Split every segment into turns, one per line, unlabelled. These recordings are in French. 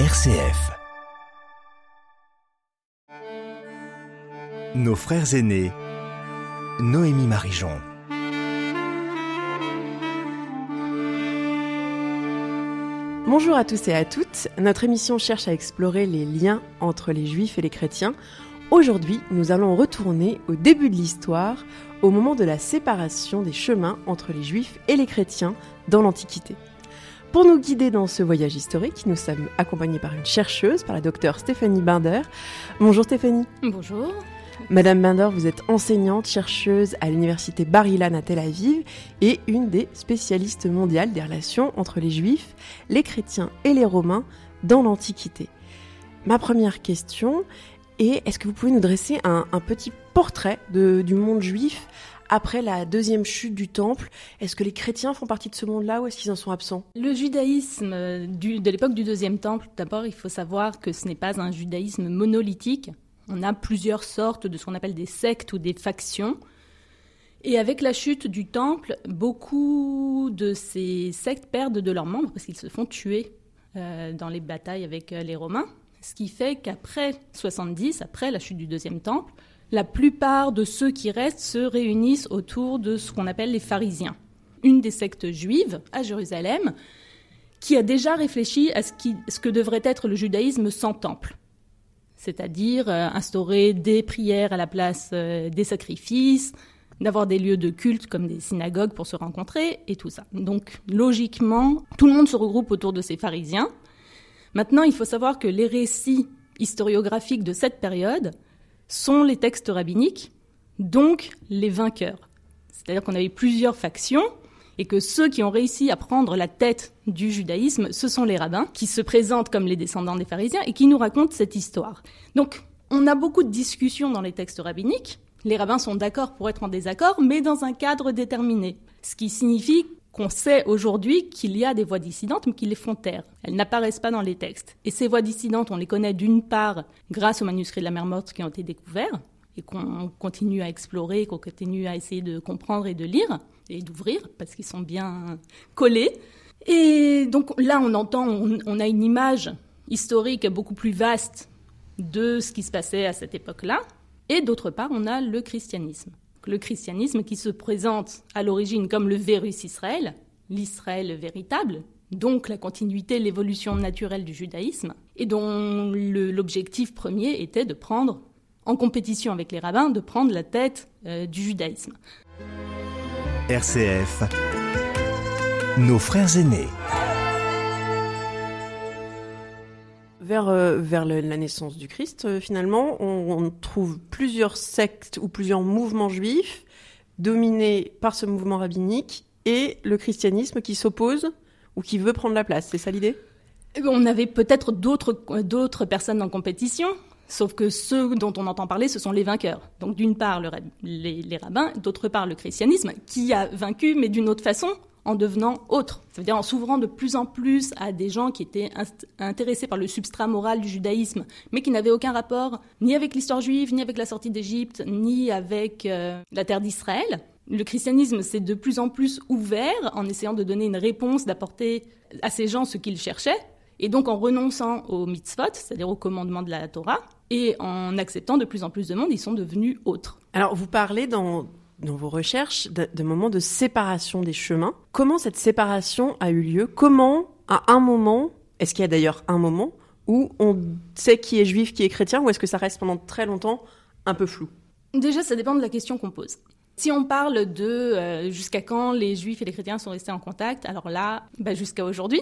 RCF. Nos frères aînés. Noémie Marijon.
Bonjour à tous et à toutes. Notre émission cherche à explorer les liens entre les juifs et les chrétiens. Aujourd'hui, nous allons retourner au début de l'histoire, au moment de la séparation des chemins entre les juifs et les chrétiens dans l'Antiquité. Pour nous guider dans ce voyage historique, nous sommes accompagnés par une chercheuse, par la docteure Stéphanie Binder. Bonjour Stéphanie.
Bonjour.
Madame Binder, vous êtes enseignante, chercheuse à l'université Bar-Ilan à Tel Aviv et une des spécialistes mondiales des relations entre les juifs, les chrétiens et les romains dans l'Antiquité. Ma première question est, est-ce que vous pouvez nous dresser un, un petit portrait de, du monde juif après la deuxième chute du temple, est-ce que les chrétiens font partie de ce monde-là ou est-ce qu'ils en sont absents?
Le judaïsme euh, de l'époque du deuxième temple, d'abord il faut savoir que ce n'est pas un judaïsme monolithique. On a plusieurs sortes de ce qu'on appelle des sectes ou des factions. Et avec la chute du temple, beaucoup de ces sectes perdent de leurs membres parce qu'ils se font tuer euh, dans les batailles avec euh, les Romains. Ce qui fait qu'après 70, après la chute du deuxième temple, la plupart de ceux qui restent se réunissent autour de ce qu'on appelle les pharisiens, une des sectes juives à Jérusalem, qui a déjà réfléchi à ce, que devrait être le judaïsme sans temple, c'est-à-dire euh, instaurer des prières à la place euh, des sacrifices, d'avoir des lieux de culte comme des synagogues pour se rencontrer et tout ça. Donc logiquement, tout le monde se regroupe autour de ces pharisiens. Maintenant, il faut savoir que les récits historiographiques de cette période sont les textes rabbiniques, donc les vainqueurs. C'est-à-dire qu'on avait plusieurs factions et que ceux qui ont réussi à prendre la tête du judaïsme, ce sont les rabbins qui se présentent comme les descendants des pharisiens et qui nous racontent cette histoire. Donc, on a beaucoup de discussions dans les textes rabbiniques. Les rabbins sont d'accord pour être en désaccord, mais dans un cadre déterminé. Ce qui signifie qu'on sait aujourd'hui qu'il y a des voix dissidentes, mais qui les font taire. Elles n'apparaissent pas dans les textes. Et ces voix dissidentes, on les connaît d'une part grâce aux manuscrits de la mer morte qui ont été découverts et qu'on continue à explorer, qu'on continue à essayer de comprendre et de lire et d'ouvrir parce qu'ils sont bien collés. Et donc là, on entend, on, on a une image historique beaucoup plus vaste de ce qui se passait à cette époque-là. Et d'autre part, on a le christianisme le christianisme qui se présente à l'origine comme le Vérus Israël, l'Israël véritable, donc la continuité, l'évolution naturelle du judaïsme, et dont l'objectif premier était de prendre, en compétition avec les rabbins, de prendre la tête euh, du judaïsme.
RCF, nos frères aînés.
Vers, euh, vers la naissance du Christ, euh, finalement, on, trouve plusieurs sectes ou plusieurs mouvements juifs dominés par ce mouvement rabbinique et le christianisme qui s'oppose ou qui veut prendre la place. C'est ça l'idée?
On avait peut-être d'autres, personnes en compétition, sauf que ceux dont on entend parler, ce sont les vainqueurs. Donc d'une part le, les, les rabbins, d'autre part le christianisme, qui a vaincu, mais d'une autre façon, en devenant autre, c'est-à-dire en s'ouvrant de plus en plus à des gens qui étaient intéressés par le substrat moral du judaïsme, mais qui n'avaient aucun rapport ni avec l'histoire juive, ni avec la sortie d'Égypte, ni avec euh, la terre d'Israël. Le christianisme s'est de plus en plus ouvert en essayant de donner une réponse, d'apporter à ces gens ce qu'ils cherchaient, et donc en renonçant aux mitzvot, c'est-à-dire aux commandements de la Torah, et en acceptant de plus en plus de monde, ils sont devenus autres.
Alors vous parlez dans dans vos recherches de, de moments de séparation des chemins. Comment cette séparation a eu lieu? Comment, à un moment, est-ce qu'il y a d'ailleurs un moment où on sait qui est juif, qui est chrétien, ou est-ce que ça reste pendant très longtemps un peu flou?
Déjà, ça dépend de la question qu'on pose. Si on parle de euh, jusqu'à quand les juifs et les chrétiens sont restés en contact, alors là, bah, jusqu'à aujourd'hui,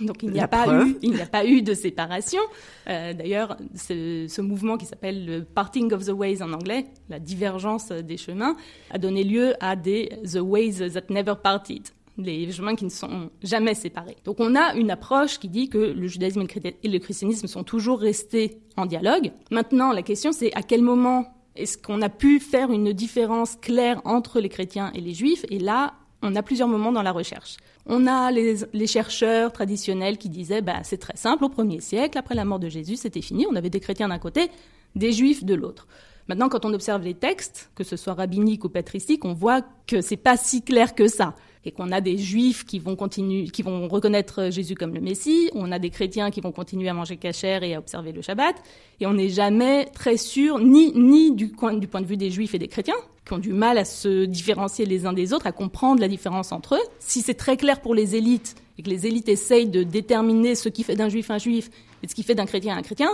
donc il n'y a, pas eu, il n'y a pas eu de séparation. Euh, D'ailleurs, ce, ce, mouvement qui s'appelle le Parting of the Ways en anglais, la divergence des chemins, a donné lieu à des The Ways That Never Parted les chemins qui ne sont jamais séparés. Donc on a une approche qui dit que le judaïsme et le christianisme sont toujours restés en dialogue. Maintenant, la question c'est à quel moment est-ce qu'on a pu faire une différence claire entre les chrétiens et les juifs? Et là, on a plusieurs moments dans la recherche. On a les, chercheurs traditionnels qui disaient bah, c'est très simple, au premier siècle, après la mort de Jésus, c'était fini, on avait des chrétiens d'un côté, des juifs de l'autre. Maintenant, quand on observe les textes, que ce soit rabbiniques ou patristiques, on voit que c'est pas si clair que ça. Et qu'on a des juifs qui vont continuer, qui vont reconnaître Jésus comme le Messie, on a des chrétiens qui vont continuer à manger cachère et à observer le Shabbat, et on n'est jamais très sûr, ni, ni du, du point de vue des juifs et des chrétiens, qui ont du mal à se différencier les uns des autres, à comprendre la différence entre eux. Si c'est très clair pour les élites, et que les élites essayent de déterminer ce qui fait d'un juif un juif, et ce qui fait d'un chrétien un chrétien,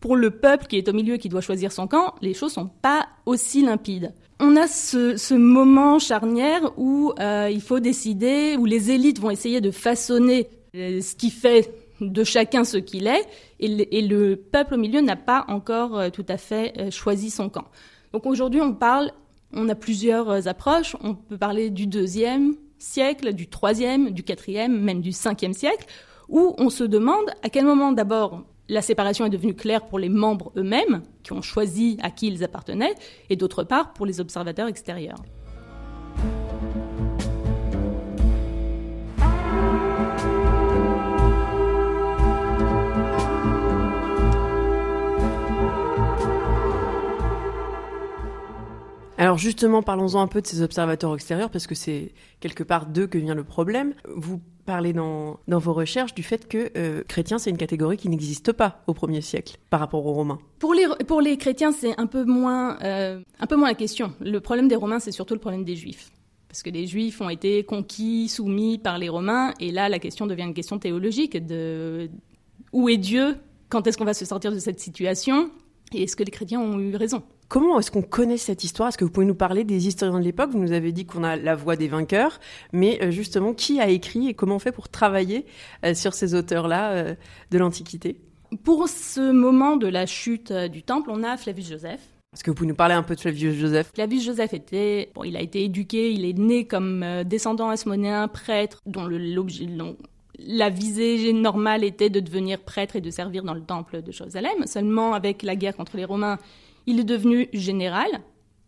pour le peuple qui est au milieu, qui doit choisir son camp, les choses sont pas aussi limpides on a ce, moment charnière où euh, il faut décider, où les élites vont essayer de façonner euh, ce qui fait de chacun ce qu'il est, et le, peuple au milieu n'a pas encore euh, tout à fait choisi son camp. Donc aujourd'hui, on parle, on a plusieurs approches. On peut parler du deuxième siècle, du troisième, du quatrième, même du cinquième siècle, où on se demande à quel moment d'abord la séparation est devenue claire pour les membres eux-mêmes, qui ont choisi à qui ils appartenaient, et d'autre part pour les observateurs extérieurs.
Alors justement, parlons-en un peu de ces observateurs extérieurs, parce que c'est quelque part d'eux que vient le problème. Parlez dans, dans vos recherches du fait que euh, chrétien, c'est une catégorie qui n'existe pas au premier siècle par rapport aux Romains.
Pour les, pour les chrétiens, c'est un peu moins euh, un peu moins la question. Le problème des Romains, c'est surtout le problème des Juifs. Parce que les Juifs ont été conquis, soumis par les Romains, et là, la question devient une question théologique de où est Dieu Quand est-ce qu'on va se sortir de cette situation Et est-ce que les chrétiens ont eu raison?
Comment est-ce qu'on connaît cette histoire? Est-ce que vous pouvez nous parler des historiens de l'époque? Vous nous avez dit qu'on a la voix des vainqueurs, mais euh, justement, qui a écrit et comment on fait pour travailler euh, sur ces auteurs-là euh, de l'Antiquité?
Pour ce moment de la chute du temple, on a Flavius Joseph.
Est-ce que vous pouvez nous parler un peu de Flavius Joseph?
Flavius Joseph était, bon, il a été éduqué, il est né comme descendant asmonéen, prêtre, dont l'objet, la visée normale était de devenir prêtre et de servir dans le temple de Jérusalem. Seulement avec la guerre contre les Romains, il est devenu général.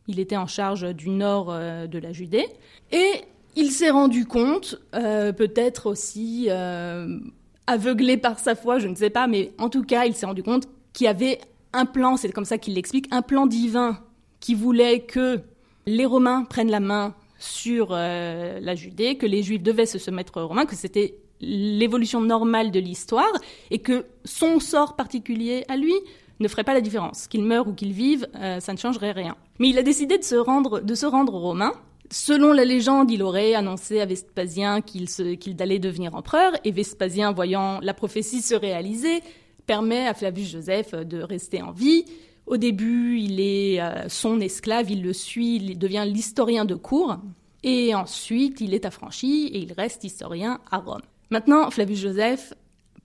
Il était en charge du nord euh, de la Judée. Et il s'est rendu compte, euh, peut-être aussi euh, aveuglé par sa foi, je ne sais pas, mais en tout cas, il s'est rendu compte qu'il y avait un plan, c'est comme ça qu'il l'explique, un plan divin qui voulait que les Romains prennent la main sur la Judée, que les Juifs devaient se soumettre aux Romains, que c'était l'évolution normale de l'histoire, et que son sort particulier à lui ne ferait pas la différence. Qu'il meure ou qu'il vive, euh, ça ne changerait rien. Mais il a décidé de se rendre, de se rendre aux Romains. Selon la légende, il aurait annoncé à Vespasien qu'il allait devenir empereur, et Vespasien, voyant la prophétie se réaliser, permet à Flavius Joseph de rester en vie. Au début, il est euh, son esclave, il le suit, il devient l'historien de cour, et ensuite il est affranchi et il reste historien à Rome. Maintenant, Flavius Joseph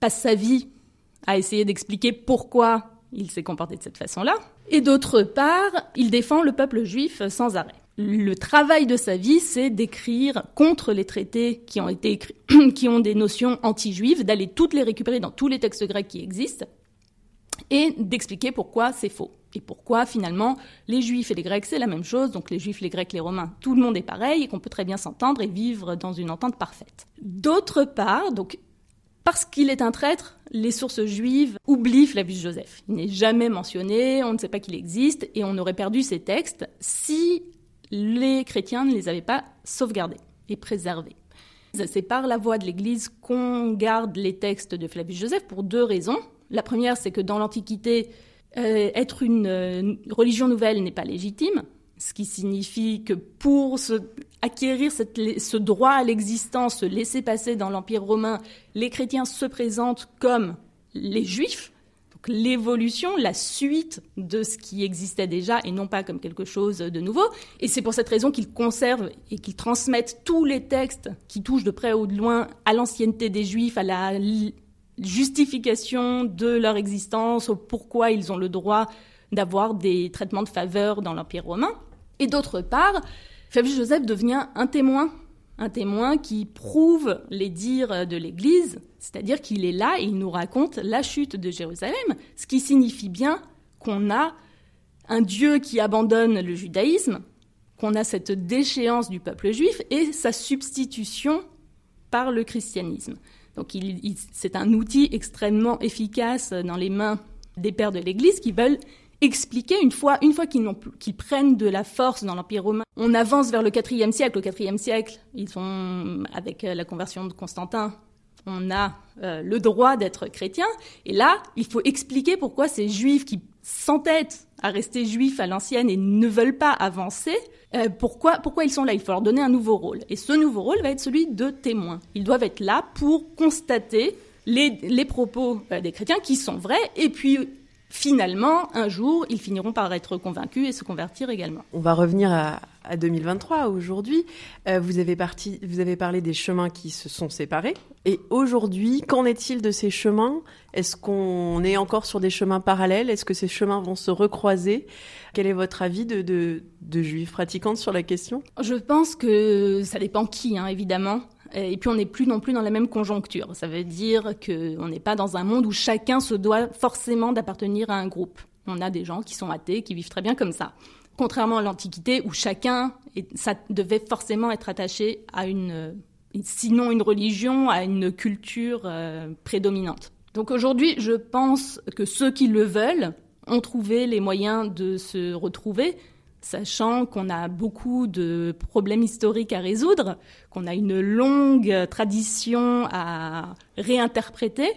passe sa vie à essayer d'expliquer pourquoi il s'est comporté de cette façon-là. Et d'autre part, il défend le peuple juif sans arrêt. Le travail de sa vie, c'est d'écrire contre les traités qui ont été écrits, qui ont des notions anti-juives, d'aller toutes les récupérer dans tous les textes grecs qui existent, et d'expliquer pourquoi c'est faux. Et pourquoi finalement les juifs et les grecs c'est la même chose, donc les juifs, les grecs, les romains, tout le monde est pareil et qu'on peut très bien s'entendre et vivre dans une entente parfaite. D'autre part, donc parce qu'il est un traître, les sources juives oublient Flavius Joseph. Il n'est jamais mentionné, on ne sait pas qu'il existe, et on aurait perdu ces textes si les chrétiens ne les avaient pas sauvegardés et préservés. C'est par la voie de l'Église qu'on garde les textes de Flavius Joseph pour deux raisons. La première, c'est que dans l'Antiquité, euh, être une euh, religion nouvelle n'est pas légitime ce qui signifie que pour acquérir ce droit à l'existence, se laisser passer dans l'Empire romain, les chrétiens se présentent comme les juifs, l'évolution, la suite de ce qui existait déjà et non pas comme quelque chose de nouveau. Et c'est pour cette raison qu'ils conservent et qu'ils transmettent tous les textes qui touchent de près ou de loin à l'ancienneté des juifs, à la justification de leur existence, au pourquoi ils ont le droit d'avoir des traitements de faveur dans l'Empire romain. Et d'autre part, Flavius Joseph devient un témoin, un témoin qui prouve les dires de l'Église, c'est-à-dire qu'il est là et il nous raconte la chute de Jérusalem, ce qui signifie bien qu'on a un Dieu qui abandonne le judaïsme, qu'on a cette déchéance du peuple juif et sa substitution par le christianisme. Donc c'est un outil extrêmement efficace dans les mains des pères de l'Église qui veulent expliquer une fois, une fois qu'ils, prennent de la force dans l'Empire romain. On avance vers le IVe siècle. Au IVe siècle, ils sont avec la conversion de Constantin. On a euh, le droit d'être chrétien. Et là, il faut expliquer pourquoi ces juifs qui s'entêtent à rester juifs à l'ancienne et ne veulent pas avancer, euh, pourquoi, pourquoi ils sont là? Il faut leur donner un nouveau rôle. Et ce nouveau rôle va être celui de témoin. Ils doivent être là pour constater les, propos euh, des chrétiens qui sont vrais et puis finalement, un jour, ils finiront par être convaincus et se convertir également.
On va revenir à, 2023, aujourd'hui. Euh, vous, avez vous avez parlé des chemins qui se sont séparés. Et aujourd'hui, qu'en est-il de ces chemins? Est-ce qu'on est encore sur des chemins parallèles? Est-ce que ces chemins vont se recroiser? Quel est votre avis de, de, juifs pratiquantes sur la question?
Je pense que ça dépend qui, hein, évidemment. Et puis on n'est plus non plus dans la même conjoncture. Ça veut dire qu'on n'est pas dans un monde où chacun se doit forcément d'appartenir à un groupe. On a des gens qui sont athées, qui vivent très bien comme ça. Contrairement à l'Antiquité où chacun, ça devait forcément être attaché à une, sinon une religion, à une culture euh, prédominante. Donc aujourd'hui, je pense que ceux qui le veulent ont trouvé les moyens de se retrouver, sachant qu'on a beaucoup de problèmes historiques à résoudre, qu'on a une longue tradition à réinterpréter,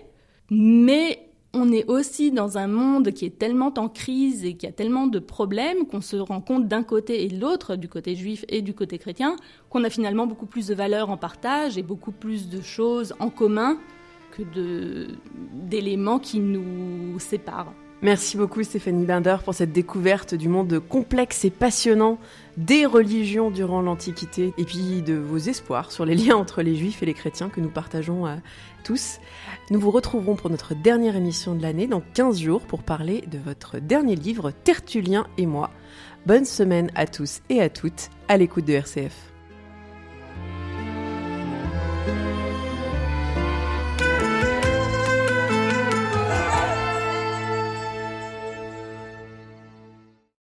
mais on est aussi dans un monde qui est tellement en crise et qui a tellement de problèmes qu'on se rend compte d'un côté et de l'autre, du côté juif et du côté chrétien, qu'on a finalement beaucoup plus de valeurs en partage et beaucoup plus de choses en commun que d'éléments qui nous séparent.
Merci beaucoup Stéphanie Binder pour cette découverte du monde complexe et passionnant des religions durant l'Antiquité et puis de vos espoirs sur les liens entre les juifs et les chrétiens que nous partageons euh, tous. Nous vous retrouverons pour notre dernière émission de l'année dans 15 jours pour parler de votre dernier livre Tertullien et moi. Bonne semaine à tous et à toutes à l'écoute de RCF.